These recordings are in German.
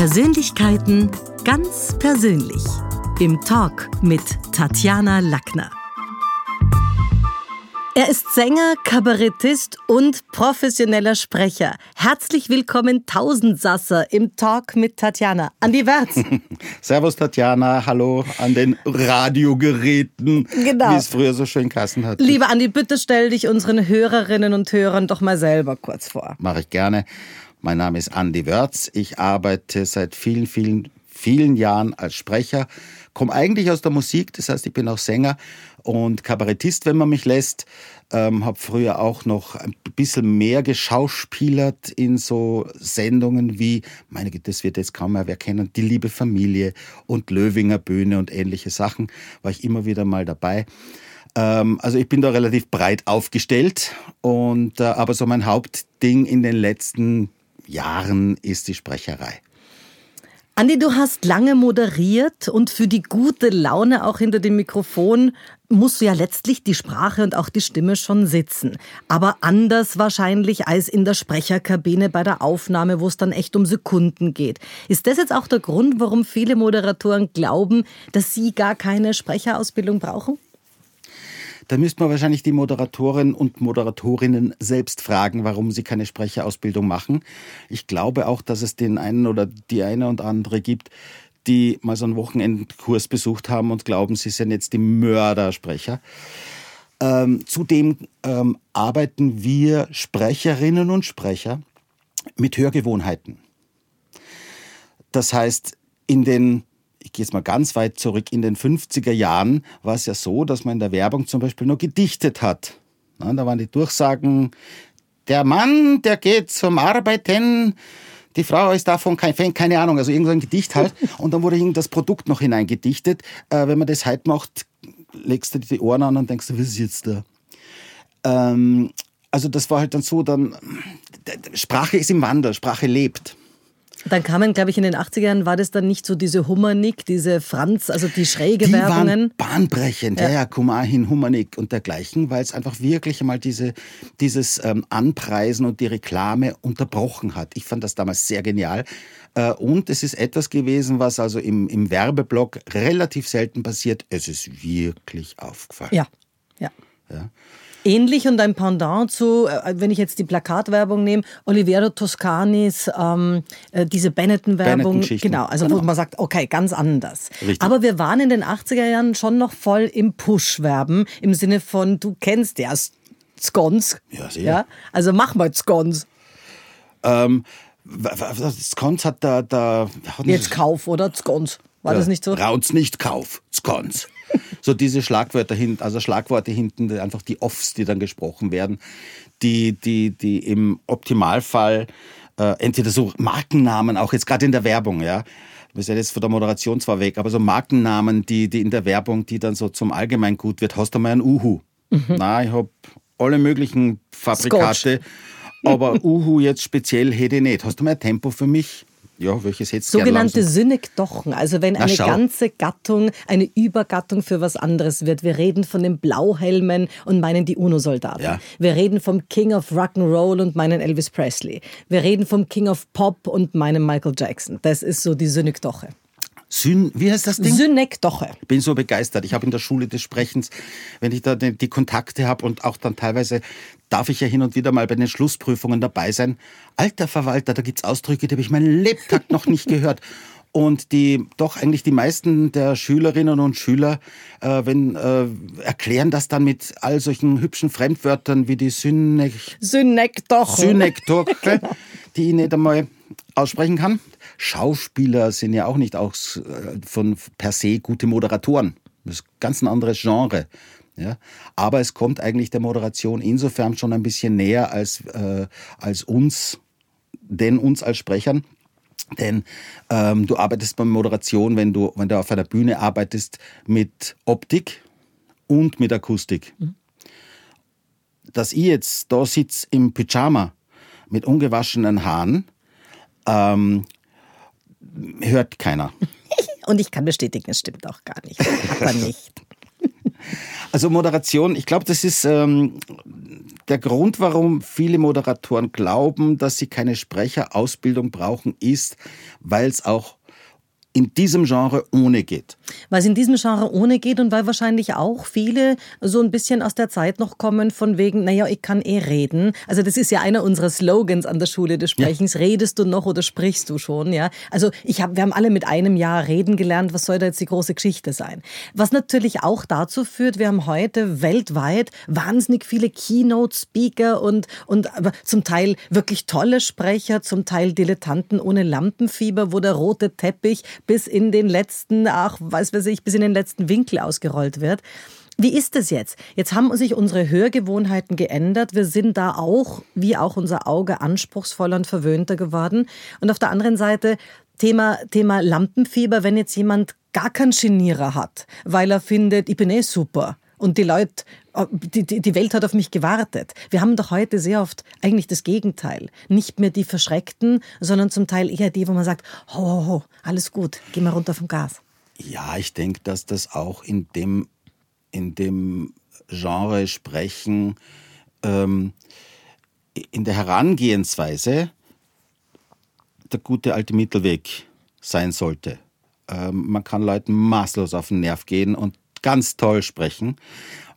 Persönlichkeiten ganz persönlich. Im Talk mit Tatjana Lackner. Er ist Sänger, Kabarettist und professioneller Sprecher. Herzlich willkommen, Tausendsasser, im Talk mit Tatjana. Andi Wertz. Servus, Tatjana. Hallo an den Radiogeräten, genau. wie es früher so schön Kassen hat. Lieber Andi, bitte stell dich unseren Hörerinnen und Hörern doch mal selber kurz vor. Mache ich gerne. Mein Name ist Andi Wörz. Ich arbeite seit vielen, vielen, vielen Jahren als Sprecher. Komme eigentlich aus der Musik, das heißt, ich bin auch Sänger und Kabarettist, wenn man mich lässt. Ähm, habe früher auch noch ein bisschen mehr geschauspielert in so Sendungen wie, meine Güte, das wird jetzt kaum mehr wer kennen, Die liebe Familie und Löwinger Bühne und ähnliche Sachen. War ich immer wieder mal dabei. Ähm, also ich bin da relativ breit aufgestellt und äh, aber so mein Hauptding in den letzten Jahren ist die Sprecherei. Andi, du hast lange moderiert und für die gute Laune auch hinter dem Mikrofon musst du ja letztlich die Sprache und auch die Stimme schon sitzen. Aber anders wahrscheinlich als in der Sprecherkabine bei der Aufnahme, wo es dann echt um Sekunden geht. Ist das jetzt auch der Grund, warum viele Moderatoren glauben, dass sie gar keine Sprecherausbildung brauchen? Da müsste man wahrscheinlich die Moderatoren und Moderatorinnen selbst fragen, warum sie keine Sprecherausbildung machen. Ich glaube auch, dass es den einen oder die eine und andere gibt, die mal so einen Wochenendkurs besucht haben und glauben, sie sind jetzt die Mördersprecher. Ähm, zudem ähm, arbeiten wir Sprecherinnen und Sprecher mit Hörgewohnheiten. Das heißt, in den ich gehe jetzt mal ganz weit zurück, in den 50er Jahren war es ja so, dass man in der Werbung zum Beispiel nur gedichtet hat. Na, da waren die Durchsagen, der Mann, der geht zum Arbeiten, die Frau ist davon kein Fan, keine Ahnung, also irgendein Gedicht halt. Und dann wurde das Produkt noch hineingedichtet. Äh, wenn man das halt macht, legst du dir die Ohren an und denkst, was ist jetzt da? Ähm, also das war halt dann so, dann Sprache ist im Wandel, Sprache lebt. Dann kamen, glaube ich, in den 80ern war das dann nicht so diese Hummernick, diese Franz, also die schräge die Werbungen. Waren bahnbrechend, ja, ja, Kumahin, Hummernick und dergleichen, weil es einfach wirklich einmal diese, dieses ähm, Anpreisen und die Reklame unterbrochen hat. Ich fand das damals sehr genial. Äh, und es ist etwas gewesen, was also im, im Werbeblock relativ selten passiert. Es ist wirklich aufgefallen. Ja, ja. ja. Ähnlich und ein Pendant zu, äh, wenn ich jetzt die Plakatwerbung nehme, Oliviero Toscanis, ähm, äh, diese Benetton-Werbung. Benetton genau, also genau. wo man sagt, okay, ganz anders. Richtig. Aber wir waren in den 80er Jahren schon noch voll im Push-Werben, im Sinne von, du kennst ja Scones. Ja, sehr. Ja? Also mach mal Scones. Ähm, Scones hat da... da Jetzt Kauf, oder? Scones. War ja, das nicht so? Raut's nicht Kauf, Scones. So diese Schlagwörter hinten, also Schlagworte hinten, einfach die Offs, die dann gesprochen werden, die, die, die im Optimalfall äh, entweder so Markennamen, auch jetzt gerade in der Werbung, ja, wir sind jetzt von der Moderation zwar weg, aber so Markennamen, die, die in der Werbung, die dann so zum Allgemeingut wird, hast du mal ein Uhu. Mhm. Na, ich habe alle möglichen Fabrikate, Scotch. aber Uhu jetzt speziell hätte ich nicht. Hast du mal ein Tempo für mich? Ja, welches du Sogenannte Synekdochen, also wenn eine ganze Gattung eine Übergattung für was anderes wird. Wir reden von den Blauhelmen und meinen die UNO-Soldaten. Ja. Wir reden vom King of Rock'n'Roll und meinen Elvis Presley. Wir reden vom King of Pop und meinen Michael Jackson. Das ist so die Synekdoche. Syn, wie heißt das Ding? Synekdoche. Ich bin so begeistert. Ich habe in der Schule des Sprechens, wenn ich da die Kontakte habe und auch dann teilweise darf ich ja hin und wieder mal bei den Schlussprüfungen dabei sein. Alter Verwalter, da gibt's Ausdrücke, die habe ich meinen Lebtag noch nicht gehört. Und die doch eigentlich die meisten der Schülerinnen und Schüler, äh, wenn äh, erklären das dann mit all solchen hübschen Fremdwörtern wie die Synek Synekdoche, Synekdoche die ich nicht einmal aussprechen kann. Schauspieler sind ja auch nicht auch äh, von per se gute Moderatoren. Das ist ganz ein anderes Genre. Ja? Aber es kommt eigentlich der Moderation insofern schon ein bisschen näher als, äh, als uns, denn uns als Sprechern. Denn ähm, du arbeitest bei Moderation, wenn du, wenn du auf einer Bühne arbeitest, mit Optik und mit Akustik. Mhm. Dass ich jetzt da sitze im Pyjama mit ungewaschenen Haaren, ähm, hört keiner. Und ich kann bestätigen, es stimmt auch gar nicht. Man nicht. Also Moderation, ich glaube, das ist, ähm, der Grund, warum viele Moderatoren glauben, dass sie keine Sprecherausbildung brauchen, ist, weil es auch in diesem Genre ohne geht. Weil es in diesem Genre ohne geht und weil wahrscheinlich auch viele so ein bisschen aus der Zeit noch kommen von wegen, naja, ich kann eh reden. Also das ist ja einer unserer Slogans an der Schule des Sprechens. Ja. Redest du noch oder sprichst du schon? Ja. Also ich hab, wir haben alle mit einem Jahr reden gelernt. Was soll da jetzt die große Geschichte sein? Was natürlich auch dazu führt, wir haben heute weltweit wahnsinnig viele Keynote-Speaker und, und aber zum Teil wirklich tolle Sprecher, zum Teil Dilettanten ohne Lampenfieber, wo der rote Teppich bis in den letzten, ach, weiß weiß ich, bis in den letzten Winkel ausgerollt wird. Wie ist es jetzt? Jetzt haben sich unsere Hörgewohnheiten geändert. Wir sind da auch, wie auch unser Auge, anspruchsvoller und verwöhnter geworden. Und auf der anderen Seite Thema, Thema Lampenfieber, wenn jetzt jemand gar keinen Genierer hat, weil er findet, ich bin eh super. Und die Leute, äh, die, die Welt hat auf mich gewartet. Wir haben doch heute sehr oft eigentlich das Gegenteil. Nicht mehr die Verschreckten, sondern zum Teil eher die, wo man sagt, ho, ho, ho, alles gut, geh mal runter vom Gas. Ja, ich denke, dass das auch in dem, in dem Genre sprechen, ähm, in der Herangehensweise der gute alte Mittelweg sein sollte. Ähm, man kann Leuten maßlos auf den Nerv gehen und ganz toll sprechen.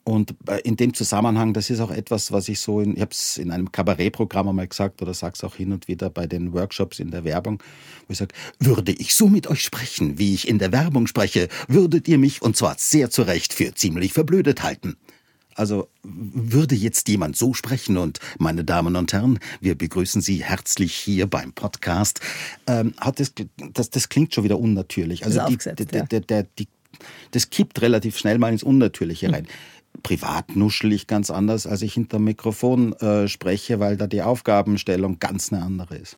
Und äh, in dem Zusammenhang, das ist auch etwas, was ich so, in, ich habe es in einem Kabarettprogramm einmal gesagt oder sage es auch hin und wieder bei den Workshops in der Werbung, wo ich sage, würde ich so mit euch sprechen, wie ich in der Werbung spreche, würdet ihr mich, und zwar sehr zu Recht, für ziemlich verblödet halten. Also würde jetzt jemand so sprechen und meine Damen und Herren, wir begrüßen Sie herzlich hier beim Podcast, ähm, hat das, das, das klingt schon wieder unnatürlich. Also die, der, der, der, die das kippt relativ schnell mal ins Unnatürliche rein. Privat nuschel ich ganz anders, als ich hinter dem Mikrofon äh, spreche, weil da die Aufgabenstellung ganz eine andere ist.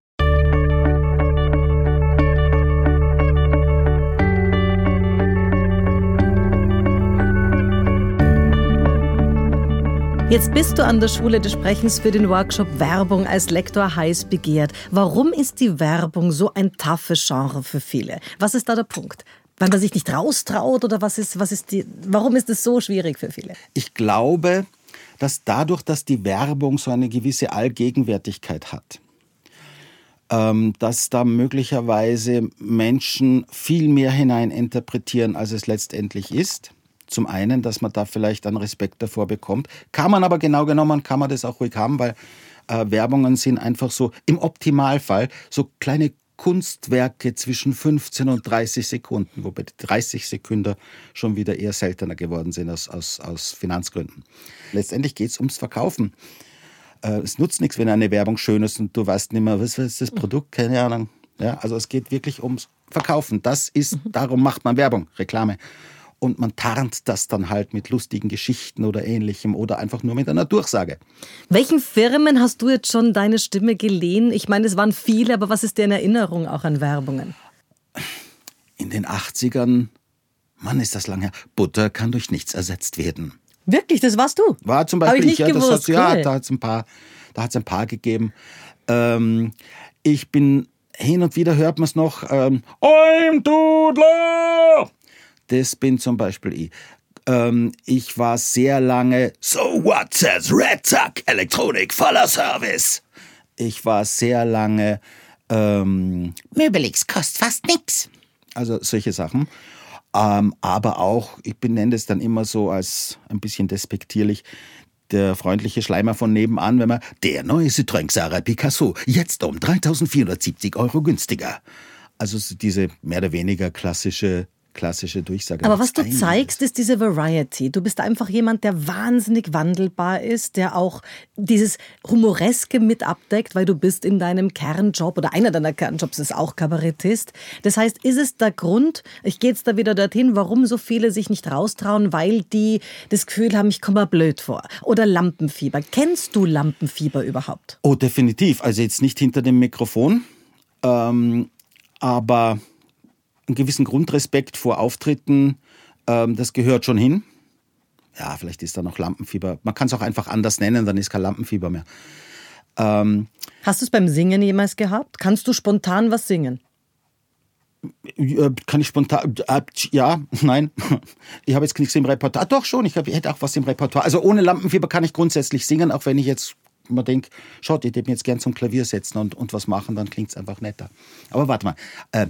Jetzt bist du an der Schule des Sprechens für den Workshop Werbung als Lektor heiß begehrt. Warum ist die Werbung so ein toughes Genre für viele? Was ist da der Punkt? Weil man sich nicht raustraut oder was ist, was ist die, warum ist es so schwierig für viele? Ich glaube, dass dadurch, dass die Werbung so eine gewisse Allgegenwärtigkeit hat, ähm, dass da möglicherweise Menschen viel mehr hineininterpretieren, als es letztendlich ist. Zum einen, dass man da vielleicht einen Respekt davor bekommt. Kann man aber genau genommen, kann man das auch ruhig haben, weil äh, Werbungen sind einfach so im Optimalfall so kleine Kunstwerke zwischen 15 und 30 Sekunden, wobei die 30 Sekunden schon wieder eher seltener geworden sind aus, aus, aus Finanzgründen. Letztendlich geht es ums Verkaufen. Äh, es nutzt nichts, wenn eine Werbung schön ist und du weißt nicht mehr, was ist das Produkt, keine Ahnung. Ja, also es geht wirklich ums Verkaufen. Das ist, darum macht man Werbung, Reklame und man tarnt das dann halt mit lustigen Geschichten oder ähnlichem oder einfach nur mit einer Durchsage. Welchen Firmen hast du jetzt schon deine Stimme geliehen? Ich meine, es waren viele, aber was ist dir in Erinnerung auch an Werbungen? In den 80ern, Mann, ist das lange her, Butter kann durch nichts ersetzt werden. Wirklich, das warst du? War zum Beispiel, ich, ja, gewusst, hat, ja, da hat es ein paar, da hat es ein paar gegeben. Ähm, ich bin hin und wieder hört man es noch. Ähm, I'm Dudler! Das bin zum Beispiel ich. Ähm, ich war sehr lange So what says Red Tuck Elektronik voller Service. Ich war sehr lange ähm, Möbelix kostet fast nix. Also solche Sachen. Ähm, aber auch, ich benenne es dann immer so als ein bisschen despektierlich, der freundliche Schleimer von nebenan, wenn man der neue Citroën Xara Picasso jetzt um 3470 Euro günstiger. Also diese mehr oder weniger klassische klassische Durchsage. Aber was du zeigst, ist diese Variety. Du bist einfach jemand, der wahnsinnig wandelbar ist, der auch dieses Humoreske mit abdeckt, weil du bist in deinem Kernjob oder einer deiner Kernjobs ist auch Kabarettist. Das heißt, ist es der Grund, ich gehe jetzt da wieder dorthin, warum so viele sich nicht raustrauen, weil die das Gefühl haben, ich komme mal blöd vor. Oder Lampenfieber. Kennst du Lampenfieber überhaupt? Oh, definitiv. Also jetzt nicht hinter dem Mikrofon, ähm, aber einen gewissen Grundrespekt vor Auftritten, ähm, das gehört schon hin. Ja, vielleicht ist da noch Lampenfieber. Man kann es auch einfach anders nennen, dann ist kein Lampenfieber mehr. Ähm, Hast du es beim Singen jemals gehabt? Kannst du spontan was singen? Äh, kann ich spontan, äh, ja, nein. Ich habe jetzt nichts im Repertoire. Ah, doch schon, ich, hab, ich hätte auch was im Repertoire. Also ohne Lampenfieber kann ich grundsätzlich singen, auch wenn ich jetzt mal denke, schaut, ich würde mich jetzt gern zum Klavier setzen und, und was machen, dann klingt es einfach netter. Aber warte mal. Äh,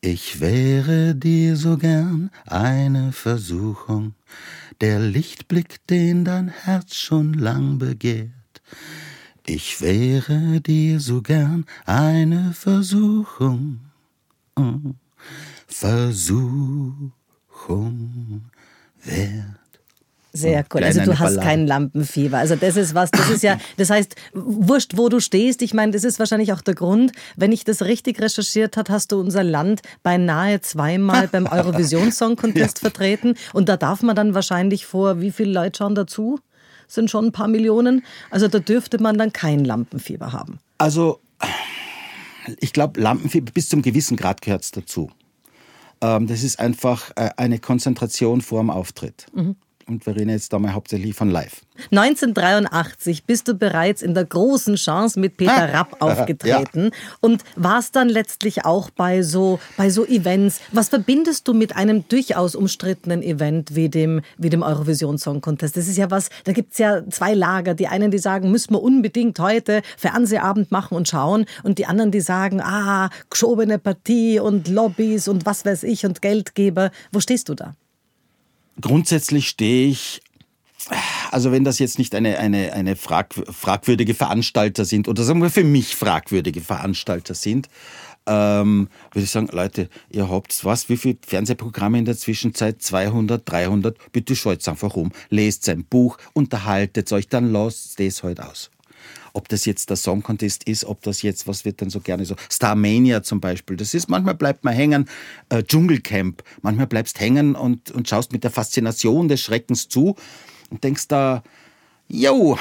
ich wäre dir so gern eine Versuchung, der Lichtblick, den dein Herz schon lang begehrt. Ich wäre dir so gern eine Versuchung. Versuchung wert. Sehr cool. Also du hast kein Lampenfieber. Also das ist was, das ist ja, das heißt, wurscht, wo du stehst. Ich meine, das ist wahrscheinlich auch der Grund, wenn ich das richtig recherchiert habe, hast du unser Land beinahe zweimal beim Eurovision Song Contest ja. vertreten. Und da darf man dann wahrscheinlich vor, wie viele Leute schauen dazu? Sind schon ein paar Millionen. Also da dürfte man dann kein Lampenfieber haben. Also ich glaube, Lampenfieber bis zum gewissen Grad gehört es dazu. Ähm, das ist einfach äh, eine Konzentration vor dem Auftritt. Mhm und wir reden jetzt da mal hauptsächlich von live. 1983 bist du bereits in der großen Chance mit Peter ah, Rapp aufgetreten ja. und warst dann letztlich auch bei so, bei so Events. Was verbindest du mit einem durchaus umstrittenen Event wie dem, wie dem Eurovision Song Contest? Das ist ja was, da gibt es ja zwei Lager. Die einen, die sagen, müssen wir unbedingt heute Fernsehabend machen und schauen und die anderen, die sagen, ah, geschobene Partie und Lobbys und was weiß ich und Geldgeber. Wo stehst du da? Grundsätzlich stehe ich also wenn das jetzt nicht eine, eine, eine frag, fragwürdige Veranstalter sind oder sagen wir für mich fragwürdige Veranstalter sind, ähm, würde ich sagen, Leute, ihr habt was, wie viele Fernsehprogramme in der Zwischenzeit? 200, 300, bitte schaut einfach um, lest sein Buch, unterhaltet euch, dann lasst es heute halt aus ob das jetzt der Song Contest ist, ob das jetzt, was wird dann so gerne so, Starmania zum Beispiel, das ist, manchmal bleibt man hängen, äh, Dschungelcamp, manchmal bleibst hängen und, und schaust mit der Faszination des Schreckens zu und denkst da, jo,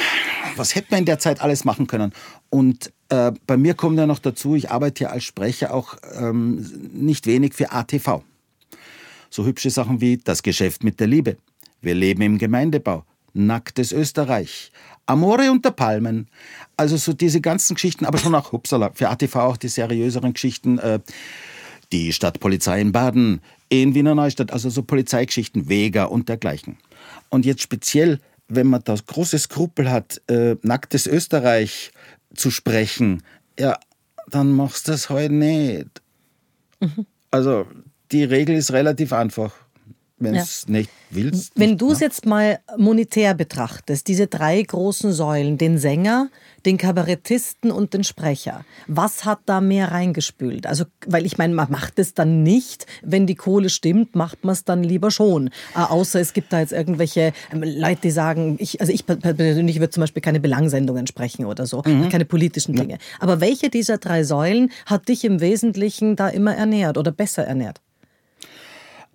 was hätte man in der Zeit alles machen können? Und äh, bei mir kommt ja noch dazu, ich arbeite ja als Sprecher auch ähm, nicht wenig für ATV. So hübsche Sachen wie das Geschäft mit der Liebe. Wir leben im Gemeindebau. Nacktes Österreich. Amore unter Palmen. Also so diese ganzen Geschichten, aber schon auch, hupsala, für ATV auch die seriöseren Geschichten. Äh, die Stadtpolizei in Baden, in Wiener Neustadt, also so Polizeigeschichten, Vega und dergleichen. Und jetzt speziell, wenn man das große Skrupel hat, äh, nacktes Österreich zu sprechen, ja, dann machst du das heute nicht. Mhm. Also die Regel ist relativ einfach wenn es ja. nicht willst. Wenn du es jetzt mal monetär betrachtest, diese drei großen Säulen, den Sänger, den Kabarettisten und den Sprecher, was hat da mehr reingespült? Also, weil ich meine, man macht es dann nicht, wenn die Kohle stimmt, macht man es dann lieber schon. Äh, außer es gibt da jetzt irgendwelche ähm, Leute, die sagen, ich, also ich persönlich würde zum Beispiel keine Belangsendungen sprechen oder so, mhm. keine politischen Dinge. Ja. Aber welche dieser drei Säulen hat dich im Wesentlichen da immer ernährt oder besser ernährt?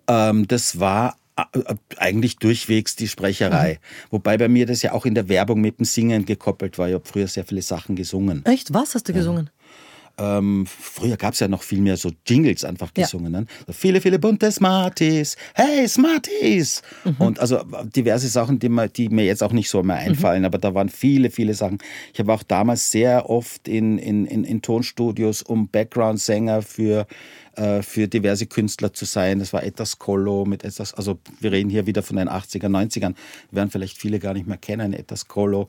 Ähm, das war äh, äh, eigentlich durchwegs die Sprecherei. Mhm. Wobei bei mir das ja auch in der Werbung mit dem Singen gekoppelt war. Ich habe früher sehr viele Sachen gesungen. Echt? Was hast du gesungen? Ähm, früher gab es ja noch viel mehr so Jingles einfach gesungen. Ja. Ne? viele, viele bunte Smarties. Hey, Smarties! Mhm. Und also diverse Sachen, die, mir, die mir jetzt auch nicht so mehr mhm. einfallen, mhm. aber da waren viele, viele Sachen. Ich habe auch damals sehr oft in, in, in, in Tonstudios um Background-Sänger für äh, für diverse Künstler zu sein. Das war etwas Colo mit etwas, also wir reden hier wieder von den 80er, 90ern, werden vielleicht viele gar nicht mehr kennen, etwas Colo.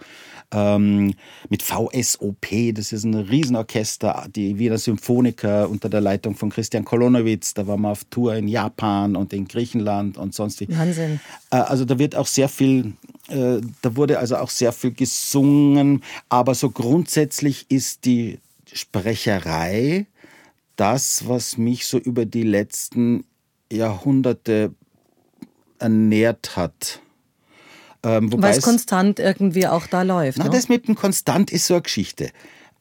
Ähm, mit VSOP, das ist ein Riesenorchester, die Wiener Symphoniker unter der Leitung von Christian Kolonowitz. Da waren wir auf Tour in Japan und in Griechenland und sonst. Wahnsinn. Äh, also da wird auch sehr viel äh, da wurde also auch sehr viel gesungen, aber so grundsätzlich ist die Sprecherei das, was mich so über die letzten Jahrhunderte ernährt hat. Ähm, Weil es konstant irgendwie auch da läuft. Na, ne? das mit dem Konstant ist so eine Geschichte.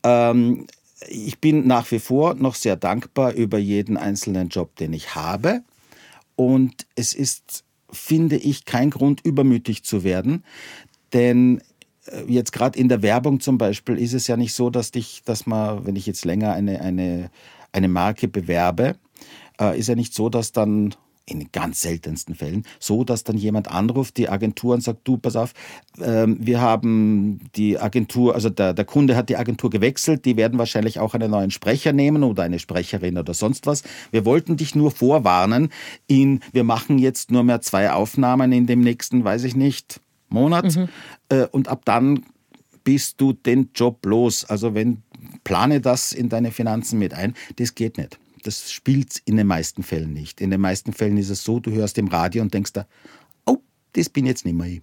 Ähm, ich bin nach wie vor noch sehr dankbar über jeden einzelnen Job, den ich habe. Und es ist, finde ich, kein Grund, übermütig zu werden. Denn äh, jetzt gerade in der Werbung zum Beispiel ist es ja nicht so, dass dich, dass man, wenn ich jetzt länger eine, eine eine Marke bewerbe, äh, ist ja nicht so, dass dann in ganz seltensten Fällen, so dass dann jemand anruft, die Agentur und sagt, du, pass auf, ähm, wir haben die Agentur, also der, der Kunde hat die Agentur gewechselt, die werden wahrscheinlich auch einen neuen Sprecher nehmen oder eine Sprecherin oder sonst was. Wir wollten dich nur vorwarnen, in, wir machen jetzt nur mehr zwei Aufnahmen in dem nächsten, weiß ich nicht, Monat mhm. äh, und ab dann bist du den Job los. Also wenn, plane das in deine Finanzen mit ein, das geht nicht das spielt in den meisten Fällen nicht. In den meisten Fällen ist es so, du hörst im Radio und denkst da, oh, das bin jetzt nicht mehr ich.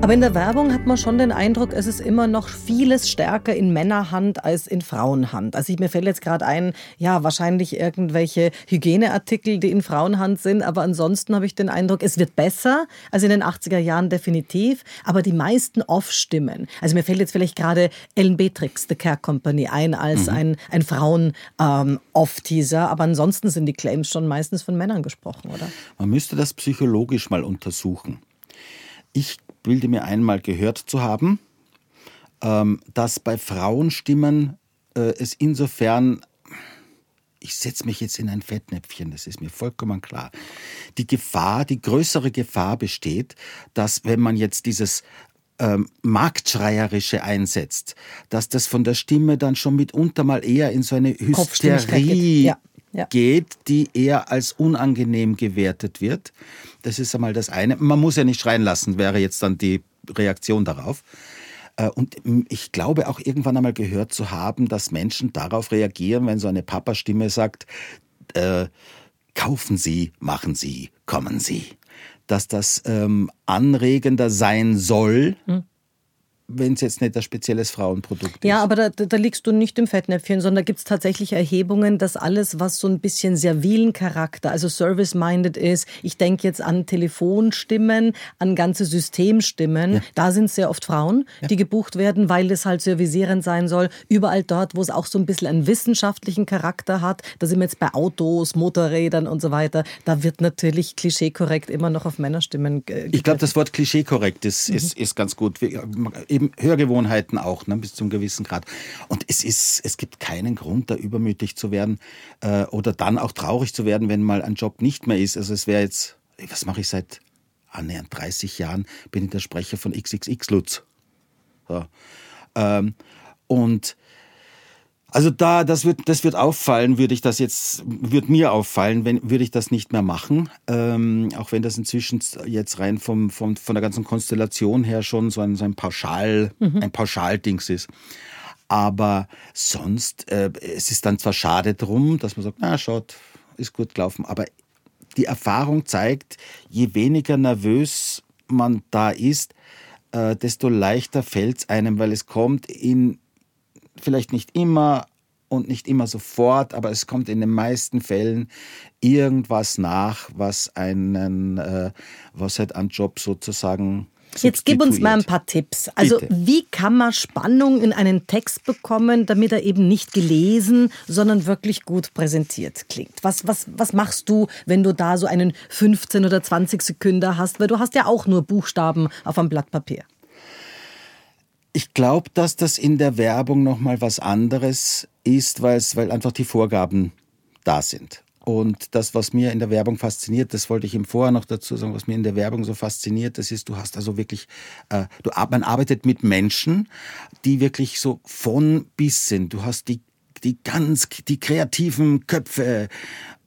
Aber in der Werbung hat man schon den Eindruck, es ist immer noch vieles stärker in Männerhand als in Frauenhand. Also ich, mir fällt jetzt gerade ein, ja, wahrscheinlich irgendwelche Hygieneartikel, die in Frauenhand sind, aber ansonsten habe ich den Eindruck, es wird besser als in den 80er Jahren definitiv, aber die meisten Off-Stimmen. Also mir fällt jetzt vielleicht gerade Ellen Beatrix, The Care Company, ein als mhm. ein, ein Frauen-Off-Teaser, ähm, aber ansonsten sind die Claims schon meistens von Männern gesprochen, oder? Man müsste das psychologisch mal untersuchen. Ich bilde mir einmal gehört zu haben, ähm, dass bei Frauenstimmen äh, es insofern ich setze mich jetzt in ein Fettnäpfchen, das ist mir vollkommen klar. Die Gefahr, die größere Gefahr besteht, dass wenn man jetzt dieses ähm, Marktschreierische einsetzt, dass das von der Stimme dann schon mitunter mal eher in so eine Hysterie ja. Ja. geht, die eher als unangenehm gewertet wird. Das ist einmal das eine. Man muss ja nicht schreien lassen, wäre jetzt dann die Reaktion darauf. Äh, und ich glaube auch irgendwann einmal gehört zu haben, dass Menschen darauf reagieren, wenn so eine Papa-Stimme sagt, äh, kaufen Sie, machen Sie, kommen Sie. Dass das ähm, anregender sein soll, hm wenn es jetzt nicht ein spezielles Frauenprodukt ist. Ja, aber da, da liegst du nicht im Fettnäpfchen, sondern da gibt es tatsächlich Erhebungen, dass alles, was so ein bisschen servilen Charakter, also service-minded ist, ich denke jetzt an Telefonstimmen, an ganze Systemstimmen, ja. da sind sehr oft Frauen, ja. die gebucht werden, weil das halt servisierend sein soll. Überall dort, wo es auch so ein bisschen einen wissenschaftlichen Charakter hat, da sind wir jetzt bei Autos, Motorrädern und so weiter, da wird natürlich klischeekorrekt immer noch auf Männerstimmen äh, Ich glaube, das Wort klischeekorrekt ist, mhm. ist, ist ganz gut eben Hörgewohnheiten auch, ne, bis zum gewissen Grad. Und es ist, es gibt keinen Grund, da übermütig zu werden äh, oder dann auch traurig zu werden, wenn mal ein Job nicht mehr ist. Also es wäre jetzt, was mache ich seit annähernd 30 Jahren, bin ich der Sprecher von XXX Lutz. So. Ähm, und also da, das wird, das wird auffallen, würde ich das jetzt, wird mir auffallen, wenn, würde ich das nicht mehr machen. Ähm, auch wenn das inzwischen jetzt rein vom, vom, von der ganzen Konstellation her schon so ein, so ein Pauschal, mhm. ein Pauschaldings ist. Aber sonst, äh, es ist dann zwar schade drum, dass man sagt, na, schaut, ist gut gelaufen, aber die Erfahrung zeigt, je weniger nervös man da ist, äh, desto leichter fällt es einem, weil es kommt in vielleicht nicht immer und nicht immer sofort, aber es kommt in den meisten Fällen irgendwas nach, was einen, äh, was halt an Job sozusagen Jetzt gib uns mal ein paar Tipps. Also Bitte. wie kann man Spannung in einen Text bekommen, damit er eben nicht gelesen, sondern wirklich gut präsentiert klingt? Was, was, was machst du, wenn du da so einen 15 oder 20 Sekunden hast? Weil du hast ja auch nur Buchstaben auf einem Blatt Papier. Ich glaube, dass das in der Werbung noch mal was anderes ist, weil einfach die Vorgaben da sind. Und das, was mir in der Werbung fasziniert, das wollte ich ihm vorher noch dazu sagen, was mir in der Werbung so fasziniert, das ist, du hast also wirklich, äh, du, man arbeitet mit Menschen, die wirklich so von bis sind. Du hast die die ganz, die kreativen Köpfe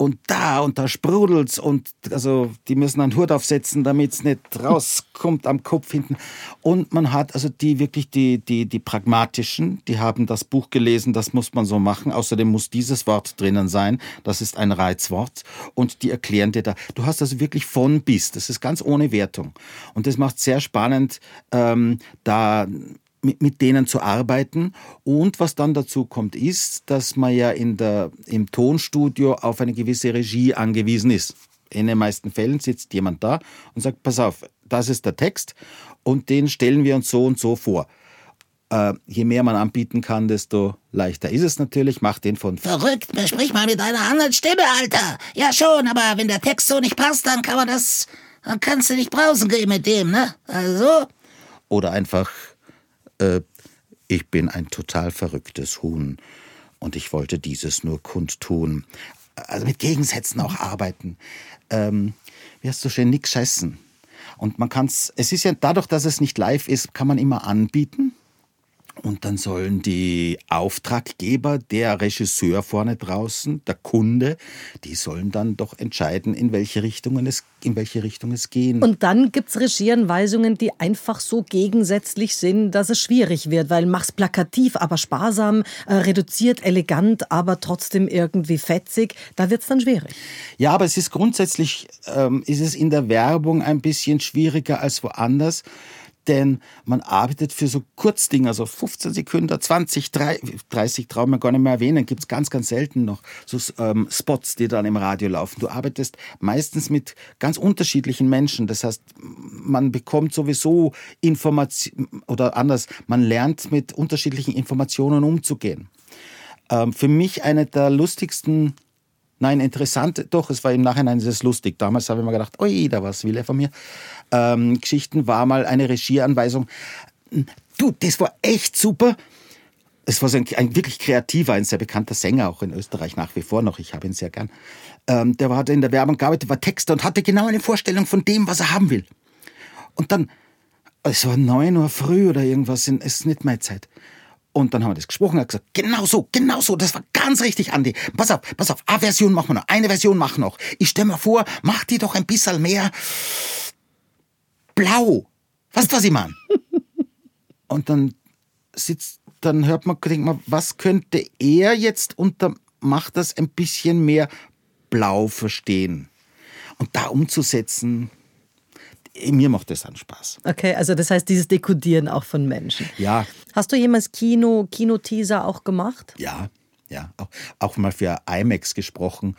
und da und da sprudelt's und also die müssen einen Hut aufsetzen, damit's nicht rauskommt am Kopf hinten. Und man hat also die wirklich die, die, die pragmatischen, die haben das Buch gelesen, das muss man so machen. Außerdem muss dieses Wort drinnen sein, das ist ein Reizwort und die erklären dir da. Du hast also wirklich von bis, das ist ganz ohne Wertung. Und das macht sehr spannend, ähm, da mit, mit denen zu arbeiten. Und was dann dazu kommt, ist, dass man ja in der, im Tonstudio auf eine gewisse Regie angewiesen ist. In den meisten Fällen sitzt jemand da und sagt, pass auf, das ist der Text und den stellen wir uns so und so vor. Äh, je mehr man anbieten kann, desto leichter ist es natürlich. Mach den von Verrückt, sprich mal mit einer anderen Stimme, Alter. Ja schon, aber wenn der Text so nicht passt, dann kann man das dann kannst du nicht brausen gehen mit dem, ne? Also. Oder einfach, äh, ich bin ein total verrücktes Huhn und ich wollte dieses nur kundtun. Also mit Gegensätzen auch arbeiten. Ähm, wie hast du schön nix scheißen? Und man kann es, es ist ja dadurch, dass es nicht live ist, kann man immer anbieten. Und dann sollen die Auftraggeber, der Regisseur vorne draußen, der Kunde, die sollen dann doch entscheiden, in welche, Richtungen es, in welche Richtung es gehen. Und dann gibt es Regieanweisungen, die einfach so gegensätzlich sind, dass es schwierig wird, weil mach's plakativ, aber sparsam, äh, reduziert, elegant, aber trotzdem irgendwie fetzig. Da wird es dann schwierig. Ja, aber es ist grundsätzlich, ähm, ist es in der Werbung ein bisschen schwieriger als woanders denn man arbeitet für so Kurzdinge, also 15 Sekunden, 20, 30, trauen wir gar nicht mehr erwähnen, gibt es ganz, ganz selten noch, so ähm, Spots, die dann im Radio laufen. Du arbeitest meistens mit ganz unterschiedlichen Menschen, das heißt, man bekommt sowieso Informationen, oder anders, man lernt mit unterschiedlichen Informationen umzugehen. Ähm, für mich eine der lustigsten Nein, interessant, doch, es war im Nachhinein ist lustig. Damals habe ich mir gedacht, oi, da was will er von mir. Ähm, Geschichten war mal eine Regieanweisung. Du, das war echt super. Es war so ein, ein, wirklich kreativer, ein sehr bekannter Sänger, auch in Österreich nach wie vor noch. Ich habe ihn sehr gern. Ähm, der hatte in der Werbung gearbeitet, war Texter und hatte genau eine Vorstellung von dem, was er haben will. Und dann, es war neun Uhr früh oder irgendwas, es ist nicht meine Zeit. Und dann haben wir das gesprochen, er hat gesagt, genau so, genau so, das war ganz richtig, Andi. Pass auf, pass auf, eine Version machen wir noch, eine Version machen wir noch. Ich stell mir vor, mach die doch ein bisschen mehr blau. Weißt du, was ich meine? Und dann sitzt, dann hört man, denkt man, was könnte er jetzt unter, macht das ein bisschen mehr blau verstehen? Und da umzusetzen, mir macht das dann Spaß. Okay, also das heißt dieses Dekodieren auch von Menschen. Ja. Hast du jemals Kino, Kinoteaser auch gemacht? Ja, ja, auch, auch mal für IMAX gesprochen,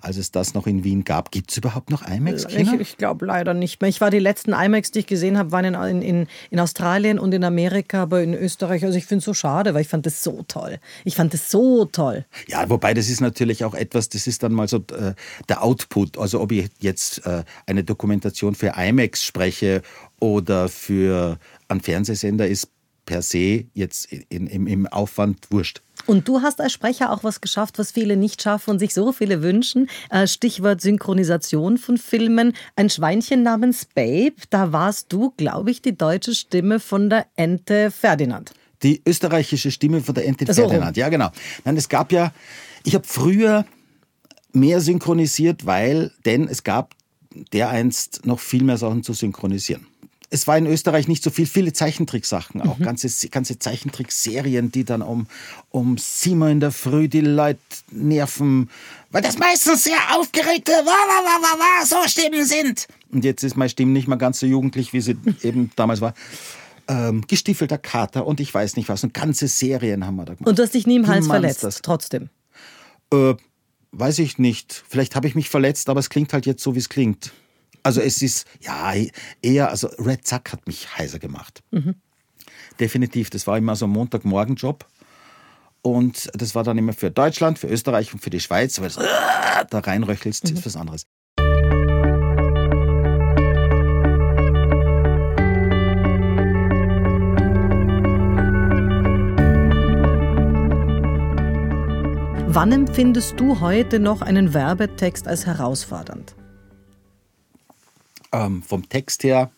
als es das noch in Wien gab. Gibt es überhaupt noch IMAX-Kino? Ich, ich glaube leider nicht mehr. Ich war die letzten IMAX, die ich gesehen habe, waren in, in, in Australien und in Amerika, aber in Österreich. Also ich finde es so schade, weil ich fand das so toll. Ich fand das so toll. Ja, wobei das ist natürlich auch etwas, das ist dann mal so äh, der Output. Also ob ich jetzt äh, eine Dokumentation für IMAX spreche oder für einen Fernsehsender, ist per se jetzt in, im, im Aufwand wurscht. Und du hast als Sprecher auch was geschafft, was viele nicht schaffen und sich so viele wünschen. Äh, Stichwort Synchronisation von Filmen. Ein Schweinchen namens Babe, da warst du, glaube ich, die deutsche Stimme von der Ente Ferdinand. Die österreichische Stimme von der Ente so Ferdinand, ja genau. Nein, es gab ja, ich habe früher mehr synchronisiert, weil, denn es gab dereinst noch viel mehr Sachen zu synchronisieren es war in Österreich nicht so viel, viele Zeichentricksachen, auch mhm. ganze, ganze Zeichentrickserien, die dann um, um sieben in der Früh die Leute nerven, weil das meistens sehr aufgeregte wa, wa, wa, wa, wa, so Stimmen sind. Und jetzt ist meine Stimme nicht mehr ganz so jugendlich, wie sie eben damals war. Ähm, gestiefelter Kater und ich weiß nicht was. Und ganze Serien haben wir da gemacht. Und du hast dich nie im Hals verletzt, das. trotzdem? Äh, weiß ich nicht. Vielleicht habe ich mich verletzt, aber es klingt halt jetzt so, wie es klingt. Also es ist, ja, eher, also Red Zack hat mich heiser gemacht. Mhm. Definitiv, das war immer so ein Montagmorgenjob. Und das war dann immer für Deutschland, für Österreich und für die Schweiz, weil du da reinröchelst, mhm. ist was anderes. Wann empfindest du heute noch einen Werbetext als herausfordernd? Ähm, vom Text her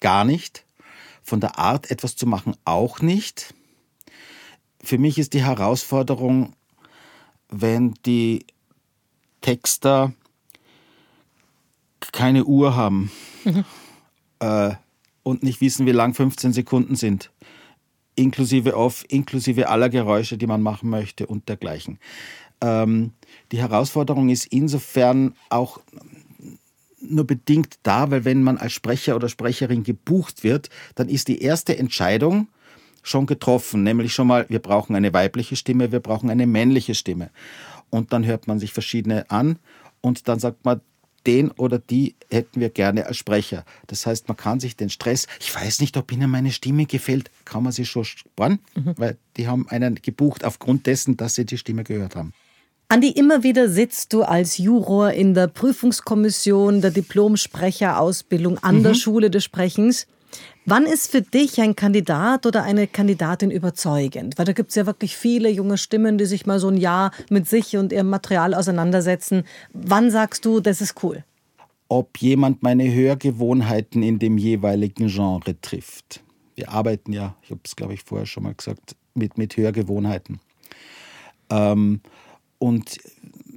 gar nicht. Von der Art, etwas zu machen, auch nicht. Für mich ist die Herausforderung, wenn die Texter keine Uhr haben mhm. äh, und nicht wissen, wie lang 15 Sekunden sind, inklusive off, inklusive aller Geräusche, die man machen möchte und dergleichen. Ähm, die Herausforderung ist insofern auch nur bedingt da, weil wenn man als Sprecher oder Sprecherin gebucht wird, dann ist die erste Entscheidung schon getroffen, nämlich schon mal, wir brauchen eine weibliche Stimme, wir brauchen eine männliche Stimme. Und dann hört man sich verschiedene an und dann sagt man, den oder die hätten wir gerne als Sprecher. Das heißt, man kann sich den Stress, ich weiß nicht, ob Ihnen meine Stimme gefällt, kann man sich schon sparen, mhm. weil die haben einen gebucht aufgrund dessen, dass sie die Stimme gehört haben. Andi, immer wieder sitzt du als Juror in der Prüfungskommission der Diplomsprecherausbildung an mhm. der Schule des Sprechens. Wann ist für dich ein Kandidat oder eine Kandidatin überzeugend? Weil da gibt es ja wirklich viele junge Stimmen, die sich mal so ein Jahr mit sich und ihrem Material auseinandersetzen. Wann sagst du, das ist cool? Ob jemand meine Hörgewohnheiten in dem jeweiligen Genre trifft. Wir arbeiten ja, ich habe es glaube ich vorher schon mal gesagt, mit, mit Hörgewohnheiten. Ähm, und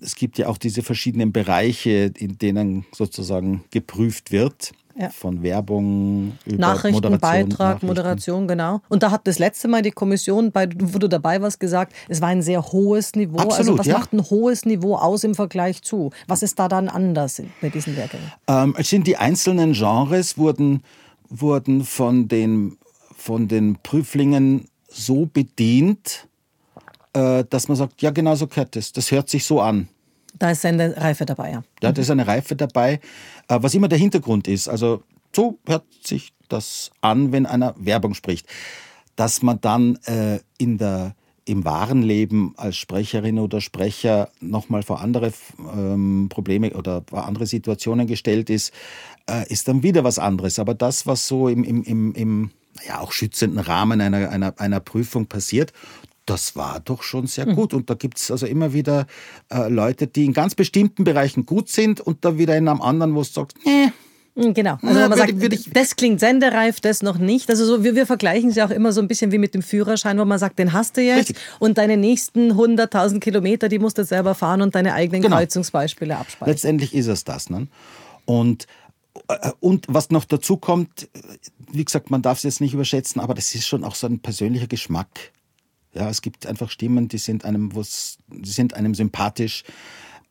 es gibt ja auch diese verschiedenen Bereiche, in denen sozusagen geprüft wird ja. von Werbung über Nachrichten, Moderation, Beitrag, Nachrichten. Moderation, genau. Und da hat das letzte Mal die Kommission, bei, wo du dabei warst, gesagt, es war ein sehr hohes Niveau. Also Absolut, also was ja. macht ein hohes Niveau aus im Vergleich zu? Was ist da dann anders bei diesen Lehrgängen? Ähm, es sind die einzelnen Genres wurden, wurden von, den, von den Prüflingen so bedient, äh, dass man sagt, ja genau so gehört das. Das hört sich so an. Da ist eine Reife dabei, ja. Ja, da ist eine Reife dabei, äh, was immer der Hintergrund ist. Also so hört sich das an, wenn einer Werbung spricht. Dass man dann äh, in der, im wahren Leben als Sprecherin oder Sprecher nochmal vor andere ähm, Probleme oder vor andere Situationen gestellt ist, äh, ist dann wieder was anderes. Aber das, was so im, im, im, im ja, auch schützenden Rahmen einer, einer, einer Prüfung passiert, das war doch schon sehr gut. Und da gibt es also immer wieder äh, Leute, die in ganz bestimmten Bereichen gut sind und da wieder in einem anderen, wo es sagt, nee. Hm, genau. Also wenn man sagt, würde ich, das klingt sendereif, das noch nicht. Also so, wir, wir vergleichen es ja auch immer so ein bisschen wie mit dem Führerschein, wo man sagt, den hast du jetzt Richtig. und deine nächsten 100.000 Kilometer, die musst du selber fahren und deine eigenen genau. Kreuzungsbeispiele abspeichern. Letztendlich ist es das. Ne? Und äh, und was noch dazu kommt, wie gesagt, man darf es jetzt nicht überschätzen, aber das ist schon auch so ein persönlicher Geschmack. Ja, es gibt einfach Stimmen, die sind einem, was, die sind einem sympathisch.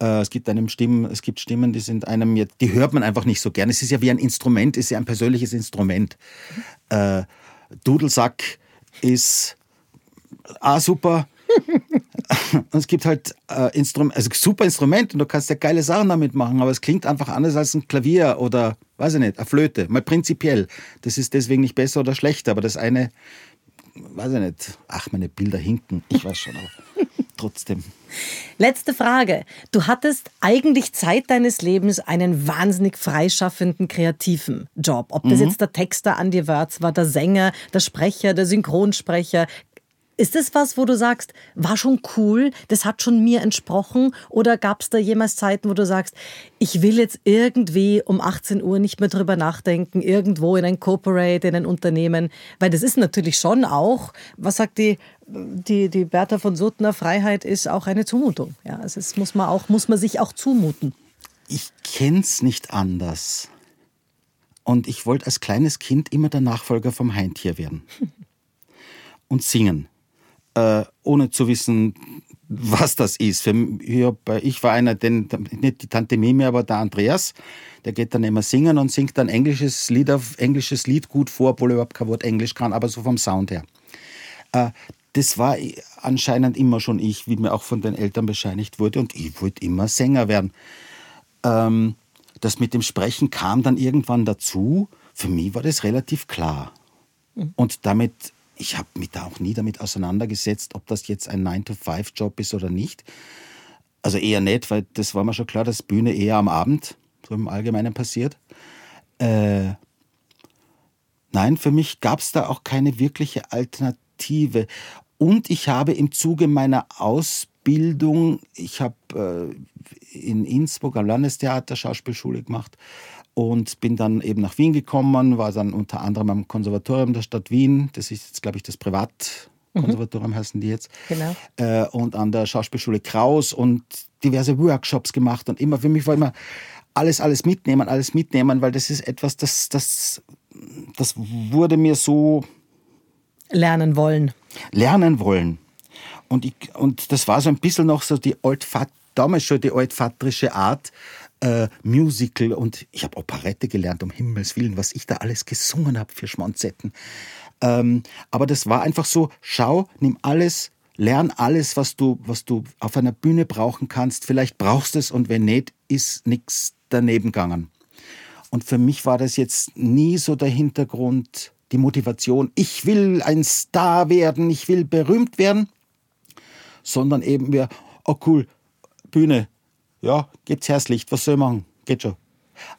Äh, es gibt einem Stimmen, es gibt Stimmen, die sind einem jetzt, die hört man einfach nicht so gern. Es ist ja wie ein Instrument, es ist ja ein persönliches Instrument. Äh, Dudelsack ist ah super. und es gibt halt äh, Instrument, also super Instrument und du kannst ja geile Sachen damit machen, aber es klingt einfach anders als ein Klavier oder weiß ich nicht, eine Flöte, mal prinzipiell. Das ist deswegen nicht besser oder schlechter, aber das eine weiß ich nicht, ach, meine Bilder hinken, ich weiß schon, aber trotzdem. Letzte Frage. Du hattest eigentlich Zeit deines Lebens einen wahnsinnig freischaffenden, kreativen Job. Ob das mhm. jetzt der Texter Andy Wörz war, der Sänger, der Sprecher, der Synchronsprecher, ist das was, wo du sagst, war schon cool, das hat schon mir entsprochen? Oder gab es da jemals Zeiten, wo du sagst, ich will jetzt irgendwie um 18 Uhr nicht mehr drüber nachdenken, irgendwo in ein Corporate, in ein Unternehmen? Weil das ist natürlich schon auch, was sagt die, die, die Bertha von Suttner, Freiheit ist auch eine Zumutung. Ja, also es muss man auch, muss man sich auch zumuten. Ich kenn's nicht anders. Und ich wollte als kleines Kind immer der Nachfolger vom Heintier werden. Und singen äh, ohne zu wissen, was das ist. Für, ich war einer, den, nicht die Tante Mimi, aber der Andreas, der geht dann immer singen und singt dann englisches Lied auf englisches Lied gut vor, obwohl er überhaupt kein Wort Englisch kann, aber so vom Sound her. Äh, das war anscheinend immer schon ich, wie mir auch von den Eltern bescheinigt wurde und ich wollte immer Sänger werden. Ähm, das mit dem Sprechen kam dann irgendwann dazu. Für mich war das relativ klar. Mhm. Und damit ich habe mich da auch nie damit auseinandergesetzt, ob das jetzt ein 9-to-5-Job ist oder nicht. Also eher nicht, weil das war mir schon klar, dass Bühne eher am Abend, so im Allgemeinen passiert. Äh, nein, für mich gab es da auch keine wirkliche Alternative. Und ich habe im Zuge meiner Ausbildung, ich habe äh, in Innsbruck am Landestheater Schauspielschule gemacht und bin dann eben nach Wien gekommen, war dann unter anderem am Konservatorium der Stadt Wien. Das ist jetzt, glaube ich, das Privatkonservatorium mhm. heißen die jetzt. Genau. Äh, und an der Schauspielschule Kraus und diverse Workshops gemacht. Und immer für mich war immer alles, alles mitnehmen, alles mitnehmen, weil das ist etwas, das, das, das wurde mir so. Lernen wollen. Lernen wollen. Und, ich, und das war so ein bisschen noch so die altvat, damals schon die altvatrische Art, äh, Musical und ich habe Operette gelernt, um Himmels Willen, was ich da alles gesungen habe für Schmonzetten. Ähm, aber das war einfach so, schau, nimm alles, lern alles, was du, was du auf einer Bühne brauchen kannst. Vielleicht brauchst es und wenn nicht, ist nichts daneben gegangen. Und für mich war das jetzt nie so der Hintergrund, die Motivation, ich will ein Star werden, ich will berühmt werden, sondern eben wir, oh cool, Bühne. Ja, geht's Herslicht, was soll ich machen? Geht schon.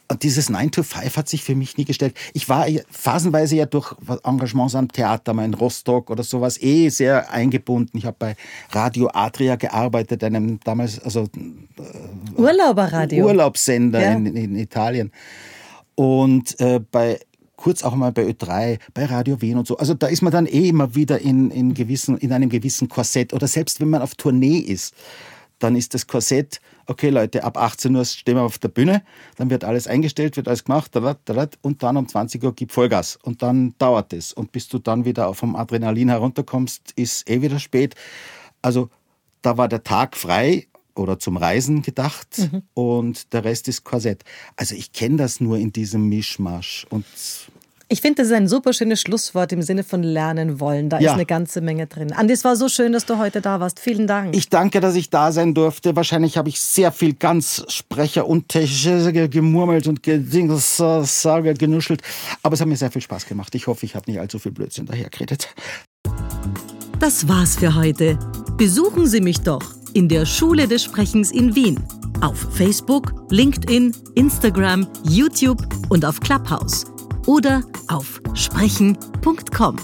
Und dieses 9 to 5 hat sich für mich nie gestellt. Ich war phasenweise ja durch Engagements am Theater, mal in Rostock oder sowas, eh sehr eingebunden. Ich habe bei Radio Adria gearbeitet, einem damals, also äh, Urlauberradio. Urlaubssender ja. in, in, Italien. Und äh, bei kurz auch mal bei Ö3, bei Radio Wien und so. Also da ist man dann eh immer wieder in, in, gewissen, in einem gewissen Korsett. Oder selbst wenn man auf Tournee ist, dann ist das Korsett, okay Leute, ab 18 Uhr stehen wir auf der Bühne, dann wird alles eingestellt, wird alles gemacht, und dann um 20 Uhr gibt Vollgas. Und dann dauert es. Und bis du dann wieder vom Adrenalin herunterkommst, ist eh wieder spät. Also da war der Tag frei oder zum Reisen gedacht mhm. und der Rest ist Korsett. Also ich kenne das nur in diesem Mischmasch und ich finde, das ist ein super schönes Schlusswort im Sinne von lernen wollen. Da ja. ist eine ganze Menge drin. Andi, es war so schön, dass du heute da warst. Vielen Dank. Ich danke, dass ich da sein durfte. Wahrscheinlich habe ich sehr viel ganz Sprecher und Technische gemurmelt und Sage genuschelt. Aber es hat mir sehr viel Spaß gemacht. Ich hoffe, ich habe nicht allzu viel Blödsinn dahergeredet. Das war's für heute. Besuchen Sie mich doch in der Schule des Sprechens in Wien. Auf Facebook, LinkedIn, Instagram, YouTube und auf Clubhouse oder auf sprechen.com.